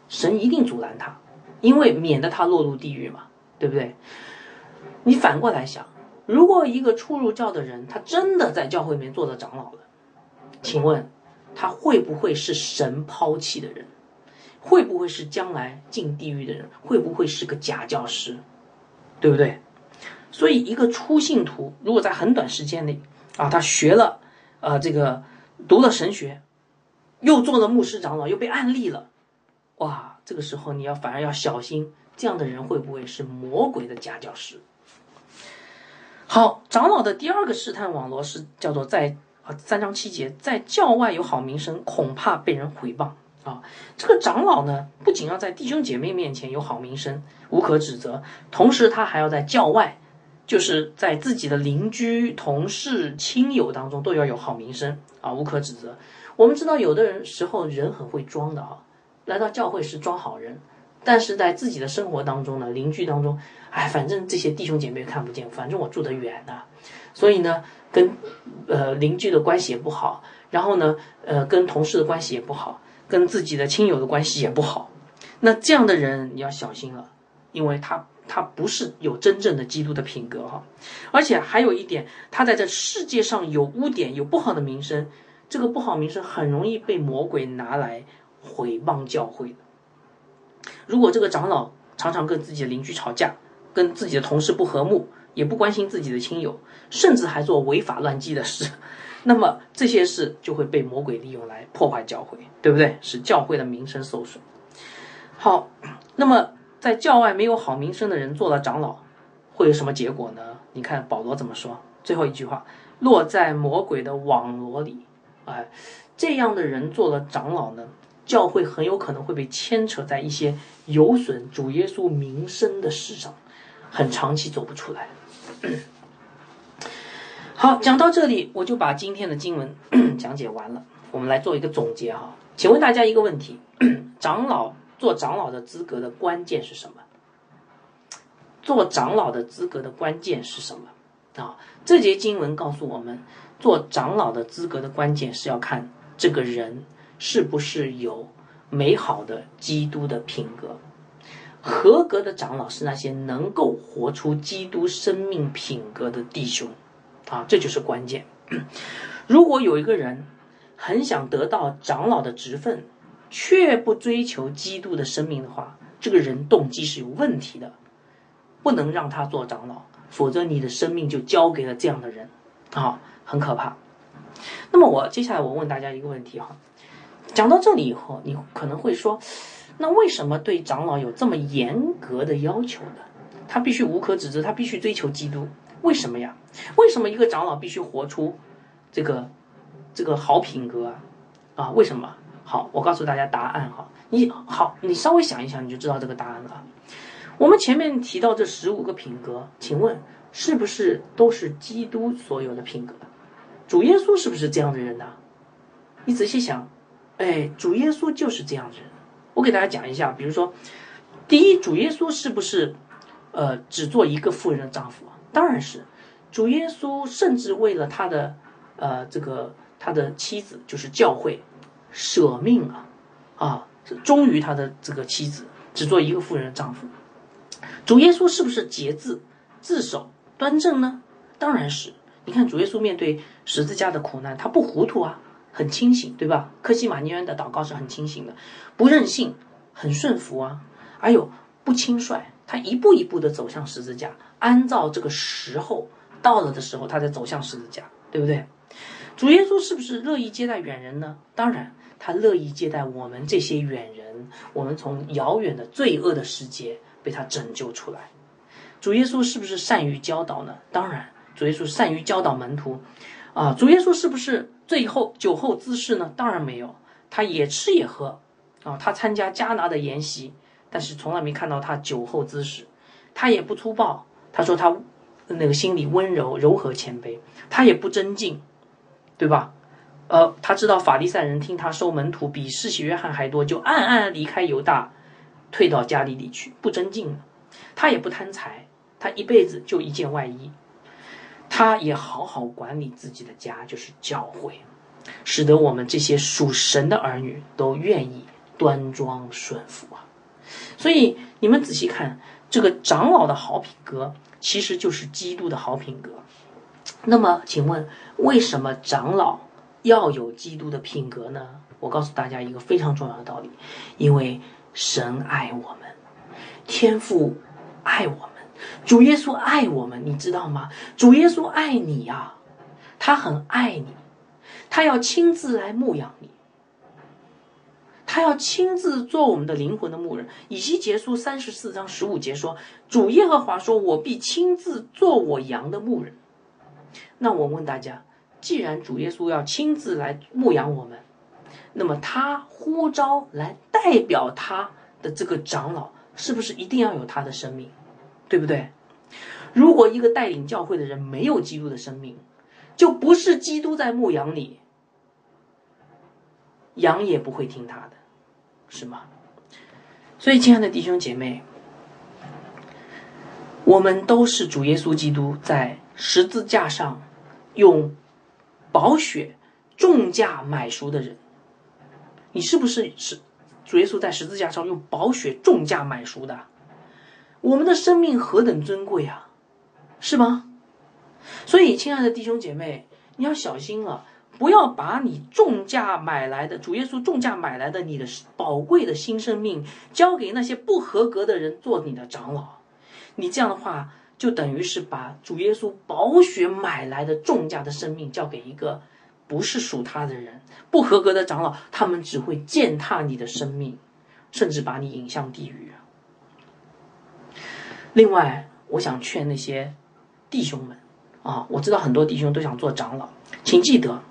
神一定阻拦他，因为免得他落入地狱嘛，对不对？你反过来想，如果一个初入教的人，他真的在教会里面做了长老了，请问他会不会是神抛弃的人？会不会是将来进地狱的人？会不会是个假教师？对不对？所以，一个初信徒如果在很短时间内啊，他学了呃这个读了神学。又做了牧师长老，又被暗立了，哇！这个时候你要反而要小心，这样的人会不会是魔鬼的假教师？好，长老的第二个试探网络是叫做在啊三章七节，在教外有好名声，恐怕被人毁谤啊。这个长老呢，不仅要在弟兄姐妹面前有好名声，无可指责，同时他还要在教外，就是在自己的邻居、同事、亲友当中都要有好名声啊，无可指责。我们知道，有的人时候人很会装的啊，来到教会是装好人，但是在自己的生活当中呢，邻居当中，哎，反正这些弟兄姐妹看不见，反正我住得远呐，所以呢，跟呃邻居的关系也不好，然后呢，呃，跟同事的关系也不好，跟自己的亲友的关系也不好，那这样的人你要小心了，因为他他不是有真正的基督的品格哈，而且还有一点，他在这世界上有污点，有不好的名声。这个不好名声很容易被魔鬼拿来毁谤教会。如果这个长老常常跟自己的邻居吵架，跟自己的同事不和睦，也不关心自己的亲友，甚至还做违法乱纪的事，那么这些事就会被魔鬼利用来破坏教会，对不对？使教会的名声受损。好，那么在教外没有好名声的人做了长老，会有什么结果呢？你看保罗怎么说？最后一句话：落在魔鬼的网罗里。哎，这样的人做了长老呢，教会很有可能会被牵扯在一些有损主耶稣名声的事上，很长期走不出来。好，讲到这里，我就把今天的经文 讲解完了。我们来做一个总结哈，请问大家一个问题：长老做长老的资格的关键是什么？做长老的资格的关键是什么？啊，这节经文告诉我们，做长老的资格的关键是要看这个人是不是有美好的基督的品格。合格的长老是那些能够活出基督生命品格的弟兄，啊，这就是关键。如果有一个人很想得到长老的职分，却不追求基督的生命的话，这个人动机是有问题的，不能让他做长老，否则你的生命就交给了这样的人，啊，很可怕。那么我接下来我问大家一个问题哈，讲到这里以后，你可能会说。那为什么对长老有这么严格的要求呢？他必须无可指责，他必须追求基督。为什么呀？为什么一个长老必须活出这个这个好品格啊？啊，为什么？好，我告诉大家答案哈。你好，你稍微想一想，你就知道这个答案了。我们前面提到这十五个品格，请问是不是都是基督所有的品格？主耶稣是不是这样的人呢？你仔细想，哎，主耶稣就是这样的人。我给大家讲一下，比如说，第一，主耶稣是不是，呃，只做一个富人的丈夫？当然是，主耶稣甚至为了他的，呃，这个他的妻子就是教会，舍命啊，啊，忠于他的这个妻子，只做一个富人的丈夫。主耶稣是不是节制、自守、端正呢？当然是。你看主耶稣面对十字架的苦难，他不糊涂啊。很清醒，对吧？科西玛尼安的祷告是很清醒的，不任性，很顺服啊。还有不轻率，他一步一步的走向十字架，按照这个时候到了的时候，他才走向十字架，对不对？主耶稣是不是乐意接待远人呢？当然，他乐意接待我们这些远人，我们从遥远的罪恶的世界被他拯救出来。主耶稣是不是善于教导呢？当然，主耶稣善于教导门徒。啊，主耶稣是不是最后酒后滋事呢？当然没有，他也吃也喝，啊，他参加加拿的筵席，但是从来没看到他酒后滋事，他也不粗暴，他说他那个心里温柔柔和谦卑，他也不争竞，对吧？呃，他知道法利赛人听他收门徒比世袭约翰还多，就暗暗离开犹大，退到加利利去，不争竞了，他也不贪财，他一辈子就一件外衣。他也好好管理自己的家，就是教会，使得我们这些属神的儿女都愿意端庄顺服啊。所以你们仔细看，这个长老的好品格，其实就是基督的好品格。那么，请问为什么长老要有基督的品格呢？我告诉大家一个非常重要的道理：因为神爱我们，天父爱我们。主耶稣爱我们，你知道吗？主耶稣爱你呀，他很爱你，他要亲自来牧养你，他要亲自做我们的灵魂的牧人。以西结书三十四章十五节说：“主耶和华说，我必亲自做我羊的牧人。”那我问大家，既然主耶稣要亲自来牧养我们，那么他呼召来代表他的这个长老，是不是一定要有他的生命？对不对？如果一个带领教会的人没有基督的生命，就不是基督在牧羊里，羊也不会听他的，是吗？所以，亲爱的弟兄姐妹，我们都是主耶稣基督在十字架上用宝血重价买赎的人。你是不是是主耶稣在十字架上用宝血重价买赎的？我们的生命何等尊贵啊，是吗？所以，亲爱的弟兄姐妹，你要小心了，不要把你重价买来的主耶稣重价买来的你的宝贵的新生命交给那些不合格的人做你的长老。你这样的话，就等于是把主耶稣宝血买来的重价的生命交给一个不是属他的人、不合格的长老，他们只会践踏你的生命，甚至把你引向地狱。另外，我想劝那些弟兄们啊，我知道很多弟兄都想做长老，请记得，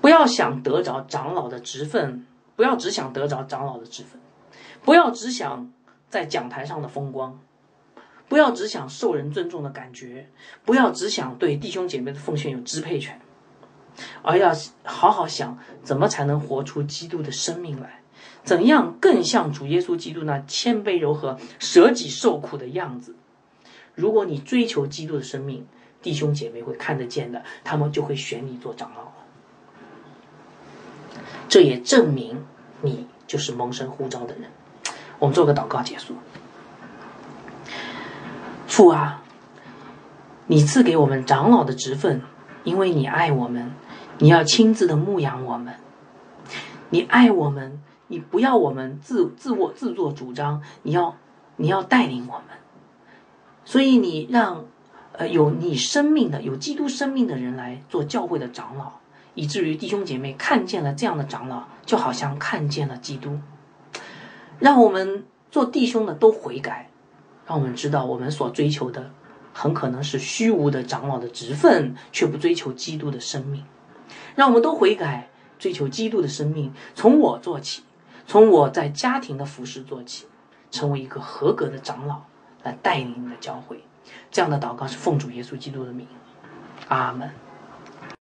不要想得着长老的职分不要只想得着长老的职分，不要只想在讲台上的风光，不要只想受人尊重的感觉，不要只想对弟兄姐妹的奉献有支配权，而要好好想怎么才能活出基督的生命来，怎样更像主耶稣基督那谦卑柔和、舍己受苦的样子。如果你追求基督的生命，弟兄姐妹会看得见的，他们就会选你做长老了。这也证明你就是蒙神呼召的人。我们做个祷告结束。父啊，你赐给我们长老的职分，因为你爱我们，你要亲自的牧养我们。你爱我们，你不要我们自自我自作主张，你要你要带领我们。所以你让。呃，有你生命的、有基督生命的人来做教会的长老，以至于弟兄姐妹看见了这样的长老，就好像看见了基督。让我们做弟兄的都悔改，让我们知道我们所追求的很可能是虚无的长老的职分，却不追求基督的生命。让我们都悔改，追求基督的生命，从我做起，从我在家庭的服饰做起，成为一个合格的长老，来带领你的教会。这样的祷告是奉主耶稣基督的名，阿门。